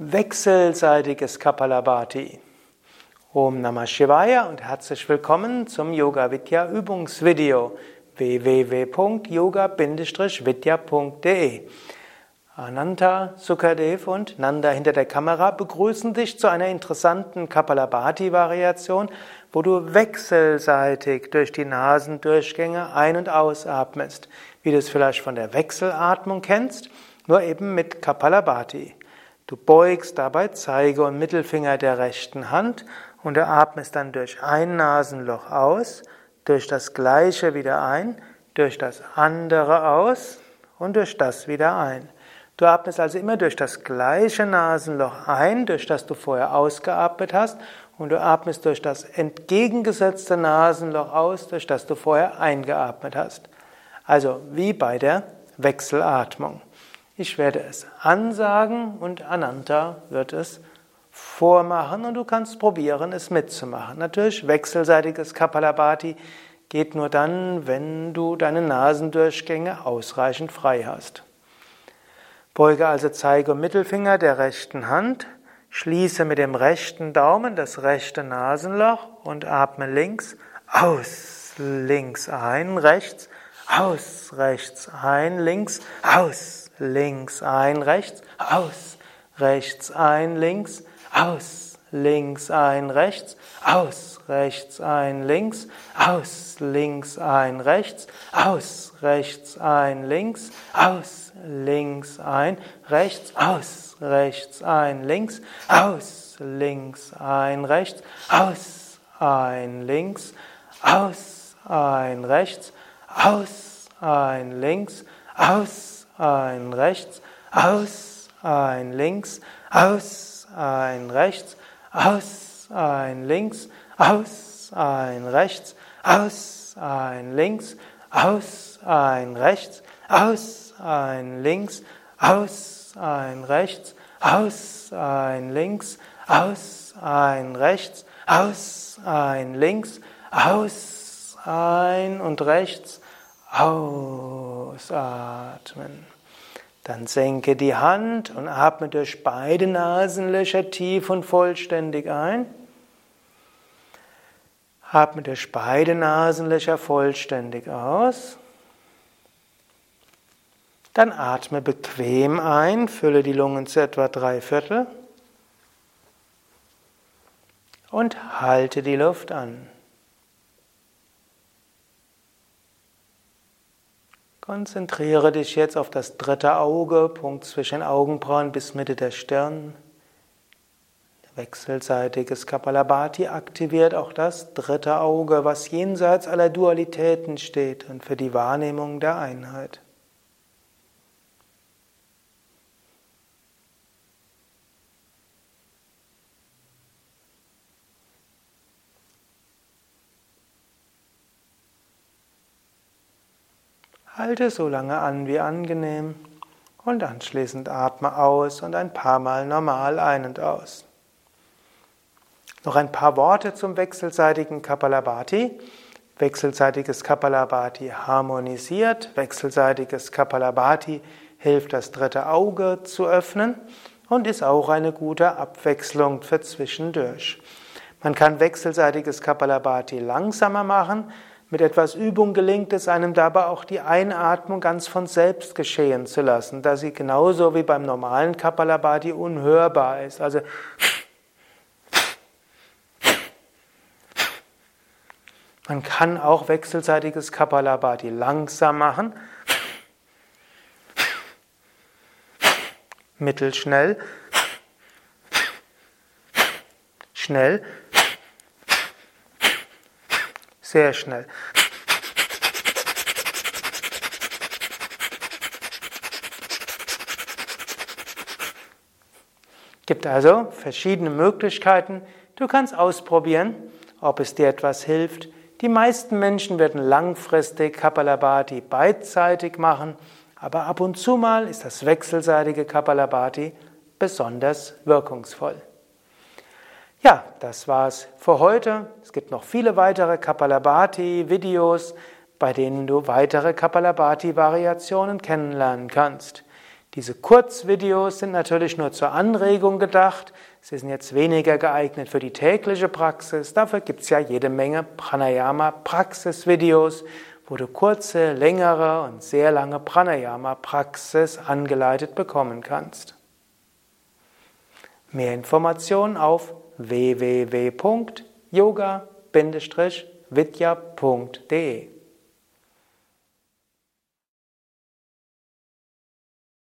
Wechselseitiges Kapalabhati. Om Namah Shivaya und herzlich willkommen zum Yoga Vidya Übungsvideo www.yoga-vidya.de. Ananta, Sukadev und Nanda hinter der Kamera begrüßen dich zu einer interessanten Kapalabhati-Variation, wo du wechselseitig durch die Nasendurchgänge ein- und ausatmest, wie du es vielleicht von der Wechselatmung kennst, nur eben mit Kapalabhati. Du beugst dabei Zeige und Mittelfinger der rechten Hand und du atmest dann durch ein Nasenloch aus, durch das gleiche wieder ein, durch das andere aus und durch das wieder ein. Du atmest also immer durch das gleiche Nasenloch ein, durch das du vorher ausgeatmet hast, und du atmest durch das entgegengesetzte Nasenloch aus, durch das du vorher eingeatmet hast. Also wie bei der Wechselatmung. Ich werde es ansagen und Ananta wird es vormachen und du kannst probieren, es mitzumachen. Natürlich, wechselseitiges Kapalabhati geht nur dann, wenn du deine Nasendurchgänge ausreichend frei hast. Beuge also Zeige und Mittelfinger der rechten Hand, schließe mit dem rechten Daumen das rechte Nasenloch und atme links aus, links ein, rechts, aus, rechts ein, links, aus links ein, rechts, aus, rechts ein, links, aus, links ein, rechts, aus, rechts ein, links, aus, links ein, rechts, aus, rechts ein, links, aus, links ein, rechts, aus, rechts ein, links, aus, links ein, rechts, aus, ein, links, aus, ein, rechts, aus, ein, links, aus, ein rechts, aus, ein links, aus, ein rechts, aus, ein links, aus, ein rechts, aus, ein links, aus, ein rechts, aus, ein links, aus, ein rechts, aus, ein links, aus, ein rechts, aus, ein links, aus, ein und rechts, Ausatmen. Dann senke die Hand und atme durch beide Nasenlöcher tief und vollständig ein. Atme durch beide Nasenlöcher vollständig aus. Dann atme bequem ein, fülle die Lungen zu etwa drei Viertel und halte die Luft an. Konzentriere dich jetzt auf das dritte Auge, Punkt zwischen Augenbrauen bis Mitte der Stirn. Wechselseitiges Kapalabhati aktiviert auch das dritte Auge, was jenseits aller Dualitäten steht und für die Wahrnehmung der Einheit. Halte so lange an wie angenehm und anschließend atme aus und ein paar Mal normal ein und aus. Noch ein paar Worte zum wechselseitigen Kapalabhati. Wechselseitiges Kapalabhati harmonisiert, wechselseitiges Kapalabhati hilft das dritte Auge zu öffnen und ist auch eine gute Abwechslung für zwischendurch. Man kann wechselseitiges Kapalabhati langsamer machen, mit etwas Übung gelingt es einem dabei auch die Einatmung ganz von selbst geschehen zu lassen, da sie genauso wie beim normalen Kapalabhati unhörbar ist. Also man kann auch wechselseitiges Kapalabhati langsam machen, mittelschnell, schnell sehr schnell. Gibt also verschiedene Möglichkeiten. Du kannst ausprobieren, ob es dir etwas hilft. Die meisten Menschen werden langfristig Kapalabhati beidseitig machen, aber ab und zu mal ist das wechselseitige Kapalabhati besonders wirkungsvoll. Ja, das war's für heute. Es gibt noch viele weitere Kapalabhati-Videos, bei denen du weitere Kapalabhati-Variationen kennenlernen kannst. Diese Kurzvideos sind natürlich nur zur Anregung gedacht. Sie sind jetzt weniger geeignet für die tägliche Praxis. Dafür gibt es ja jede Menge Pranayama-Praxisvideos, wo du kurze, längere und sehr lange Pranayama-Praxis angeleitet bekommen kannst. Mehr Informationen auf www.yoga-vidya.de